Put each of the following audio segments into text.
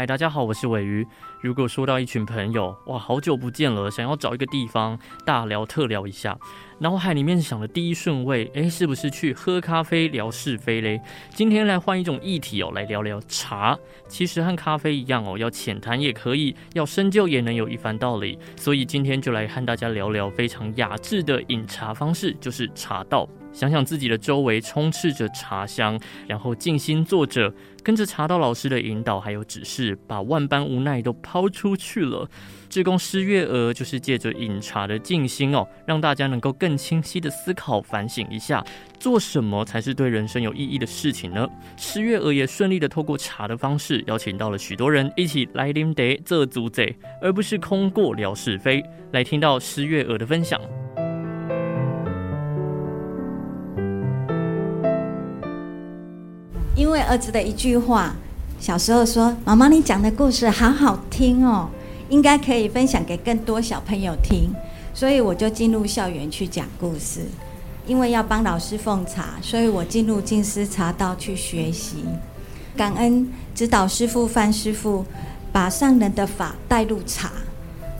嗨，大家好，我是尾鱼。如果说到一群朋友，哇，好久不见了，想要找一个地方大聊特聊一下，脑海里面想的第一顺位，诶，是不是去喝咖啡聊是非嘞？今天来换一种议题哦，来聊聊茶。其实和咖啡一样哦，要浅谈也可以，要深究也能有一番道理。所以今天就来和大家聊聊非常雅致的饮茶方式，就是茶道。想想自己的周围充斥着茶香，然后静心坐着，跟着茶道老师的引导还有指示，把万般无奈都抛出去了。志工施月娥就是借着饮茶的静心哦，让大家能够更清晰的思考反省一下，做什么才是对人生有意义的事情呢？施月娥也顺利的透过茶的方式，邀请到了许多人一起来啉茶做主宰，而不是空过聊是非。来听到施月娥的分享。因为儿子的一句话，小时候说：“妈妈，你讲的故事好好听哦，应该可以分享给更多小朋友听。”所以我就进入校园去讲故事。因为要帮老师奉茶，所以我进入静思茶道去学习。感恩指导师傅范师傅，把上人的法带入茶。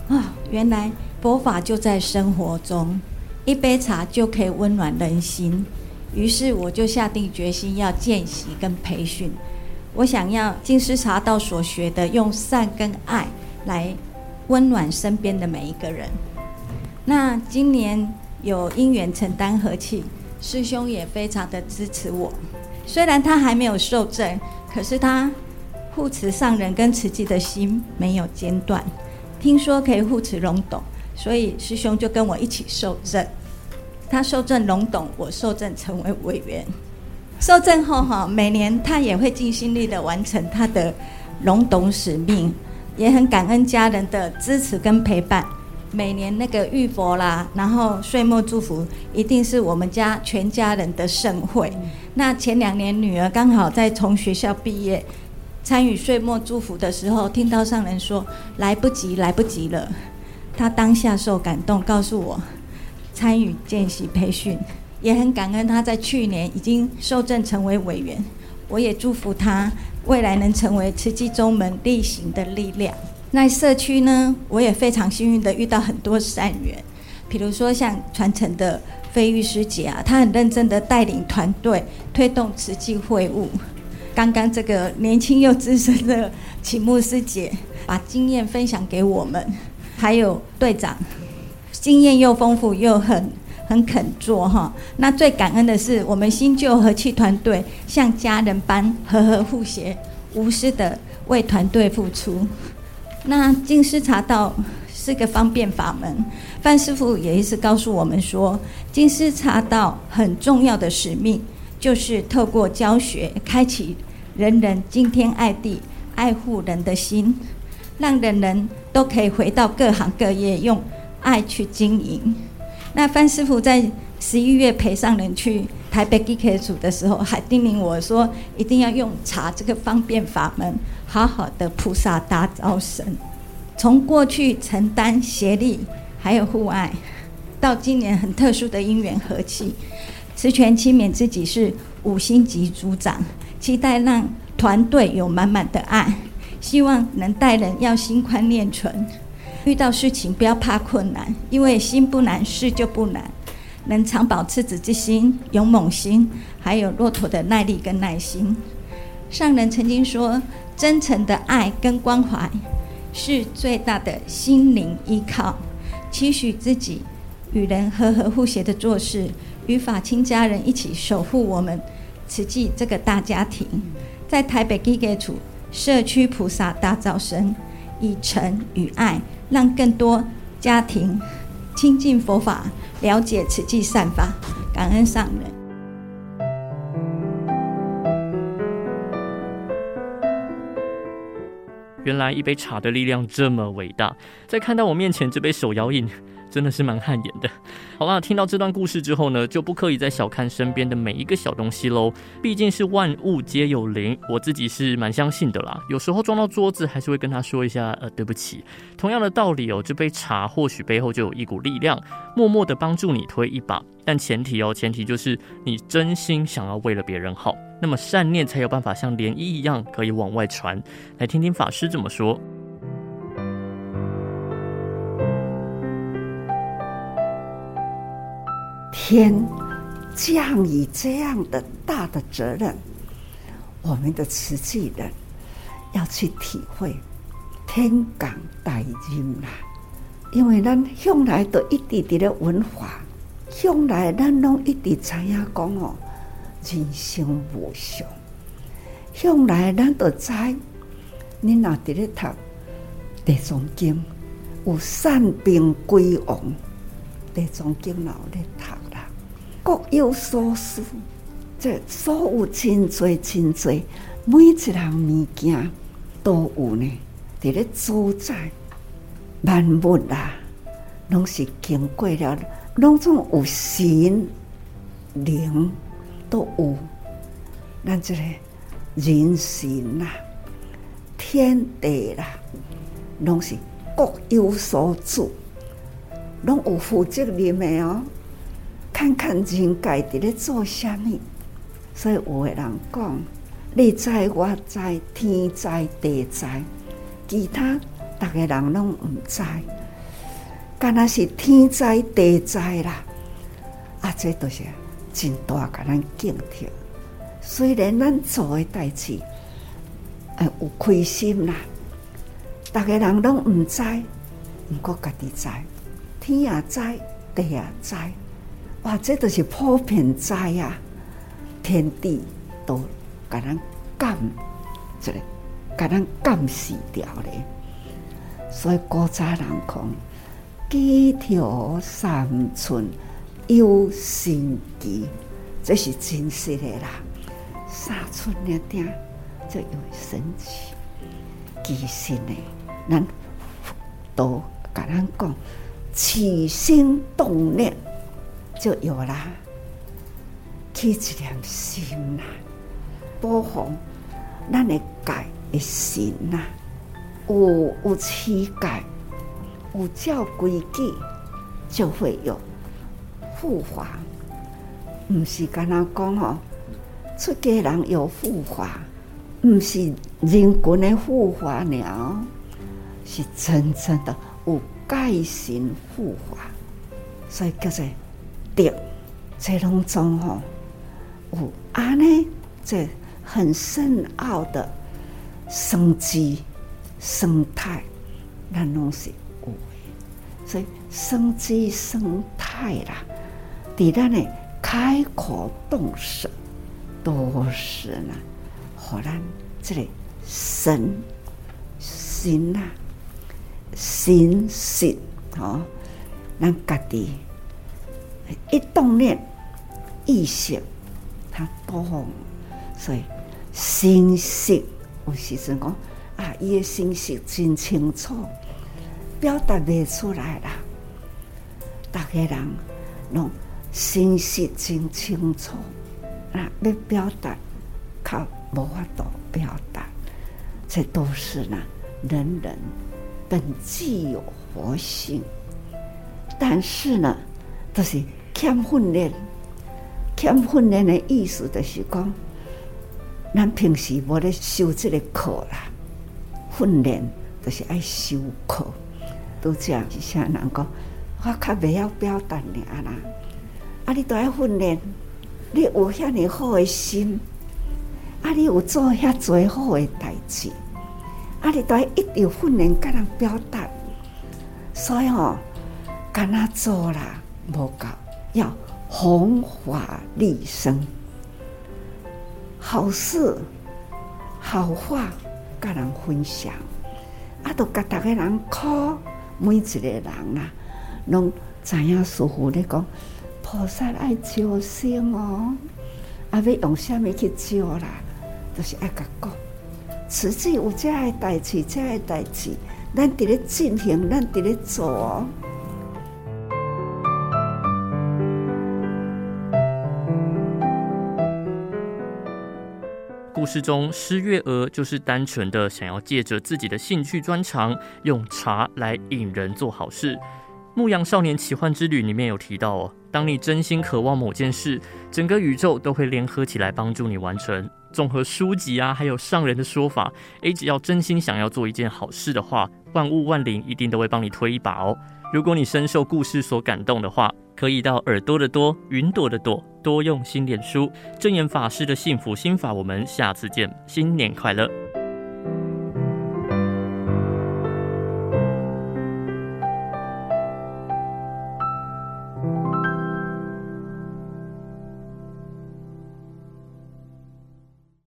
啊、原来佛法就在生活中，一杯茶就可以温暖人心。于是我就下定决心要见习跟培训，我想要静思茶道所学的，用善跟爱来温暖身边的每一个人。那今年有因缘承担和气，师兄也非常的支持我。虽然他还没有受证，可是他护持上人跟慈济的心没有间断。听说可以护持龙斗，所以师兄就跟我一起受证。他受赠龙董，我受赠成为委员。受赠后哈，每年他也会尽心力的完成他的龙董使命，也很感恩家人的支持跟陪伴。每年那个浴佛啦，然后岁末祝福，一定是我们家全家人的盛会。那前两年女儿刚好在从学校毕业，参与岁末祝福的时候，听到上人说来不及，来不及了，他当下受感动，告诉我。参与见习培训，也很感恩他在去年已经受证成为委员。我也祝福他未来能成为慈济宗门力行的力量。那社区呢，我也非常幸运的遇到很多善缘，比如说像传承的飞玉师姐啊，她很认真的带领团队推动慈济会务。刚刚这个年轻又资深的启木师姐把经验分享给我们，还有队长。经验又丰富又很很肯做哈，那最感恩的是我们新旧和气团队像家人般和和互协，无私的为团队付出。那静思茶道是个方便法门，范师傅也一直告诉我们说，静思茶道很重要的使命就是透过教学，开启人人敬天爱地、爱护人的心，让人人都可以回到各行各业用。爱去经营。那范师傅在十一月陪上人去台北地开组的时候，还叮咛我说，一定要用茶这个方便法门，好好的菩萨大招神。从过去承担协力还有互爱，到今年很特殊的因缘和气，持权期勉自己是五星级组长，期待让团队有满满的爱，希望能带人要心宽念纯。遇到事情不要怕困难，因为心不难，事就不难。能常保赤子之心、勇猛心，还有骆驼的耐力跟耐心。上人曾经说，真诚的爱跟关怀是最大的心灵依靠。期许自己与人和和互协的做事，与法亲家人一起守护我们慈济这个大家庭，在台北基给处社区菩萨大招生，以诚与爱。让更多家庭亲近佛法，了解慈济善法，感恩上人。原来一杯茶的力量这么伟大，在看到我面前这杯手摇饮。真的是蛮汗颜的。好啦，听到这段故事之后呢，就不可以再小看身边的每一个小东西喽。毕竟是万物皆有灵，我自己是蛮相信的啦。有时候撞到桌子，还是会跟他说一下，呃，对不起。同样的道理哦，这杯茶或许背后就有一股力量，默默的帮助你推一把。但前提哦，前提就是你真心想要为了别人好。那么善念才有办法像涟漪一样可以往外传。来听听法师怎么说。天降以这样的大的责任，我们的慈济人要去体会天降大任啦。因为咱向来都一直伫咧文化，向来咱拢一直知影讲哦，人生无常。向来咱都知，你若伫咧读《地藏经》，有善病归王，《地藏经》老咧读，各有所思，这所有真济真济，每一样物件都有呢，伫咧主宰。万物啊，拢是经过了，拢总有神灵都有。咱这个人神呐、天地啦，拢是各有所主，拢有负责任的哦。看看人界伫咧做啥物，所以有的人讲：你知我知，天知地知，其他。大家人拢唔知，干那是天知地知啦。啊，这都是真大，甲咱警惕。虽然咱做的代志，呃，有亏心啦。大家人拢唔知，毋过家己知，天也知，地也知。哇，这都是普遍知呀。天地都甲咱监，这个甲咱监视掉咧。所以古早人讲，几条三寸有神机，这是真实的啦。三寸两点就有神奇，其实呢，咱都甲咱讲，起心动念就有啦，起一点心呐，保护咱的改的心呐。有有乞丐，有教规矩，就会有护法。毋是干那讲哦，出家人有护法，毋是人群的护法了，是真正的有戒心护法，所以叫做德。这种种吼，有安尼，这很深奥的生机。生态，咱拢是有诶，所以生机生态啦，伫咱诶开口动舌都是呢，互咱这个神心啊，心识哦，咱家己一动念意识，它动，所以心识有时阵讲。啊，伊的信息真清楚，表达未出来啦。大家人拢信息真清楚，啊，要表达靠无法度表达，这都是呢，人人本具有活性，但是呢，都是欠训练。欠训练的意思就是讲，咱平时无咧修这个课啦。训练就是爱修课，都这样。是啥人讲？我较袂晓表达尔啦。啊，你都爱训练，你有遐尔好的心，啊，你有做遐侪好的代志，啊，你都爱一直训练，甲人表达。所以哦，干那做啦，无够，要弘法利生，好事，好话。甲人分享，啊，都甲大家人考，每一个人啊，拢知影师父咧讲，菩萨爱招生哦，啊，要用虾米去招啦，就是爱甲讲，慈济有遮个代志，遮个代志，咱伫咧进行，咱伫咧做哦。故事中，施月娥就是单纯的想要借着自己的兴趣专长，用茶来引人做好事。牧羊少年奇幻之旅里面有提到哦，当你真心渴望某件事，整个宇宙都会联合起来帮助你完成。综合书籍啊，还有上人的说法，诶，只要真心想要做一件好事的话，万物万灵一定都会帮你推一把哦。如果你深受故事所感动的话，可以到耳朵的多，云朵的朵，多用心念书正言法师的幸福心法。我们下次见，新年快乐！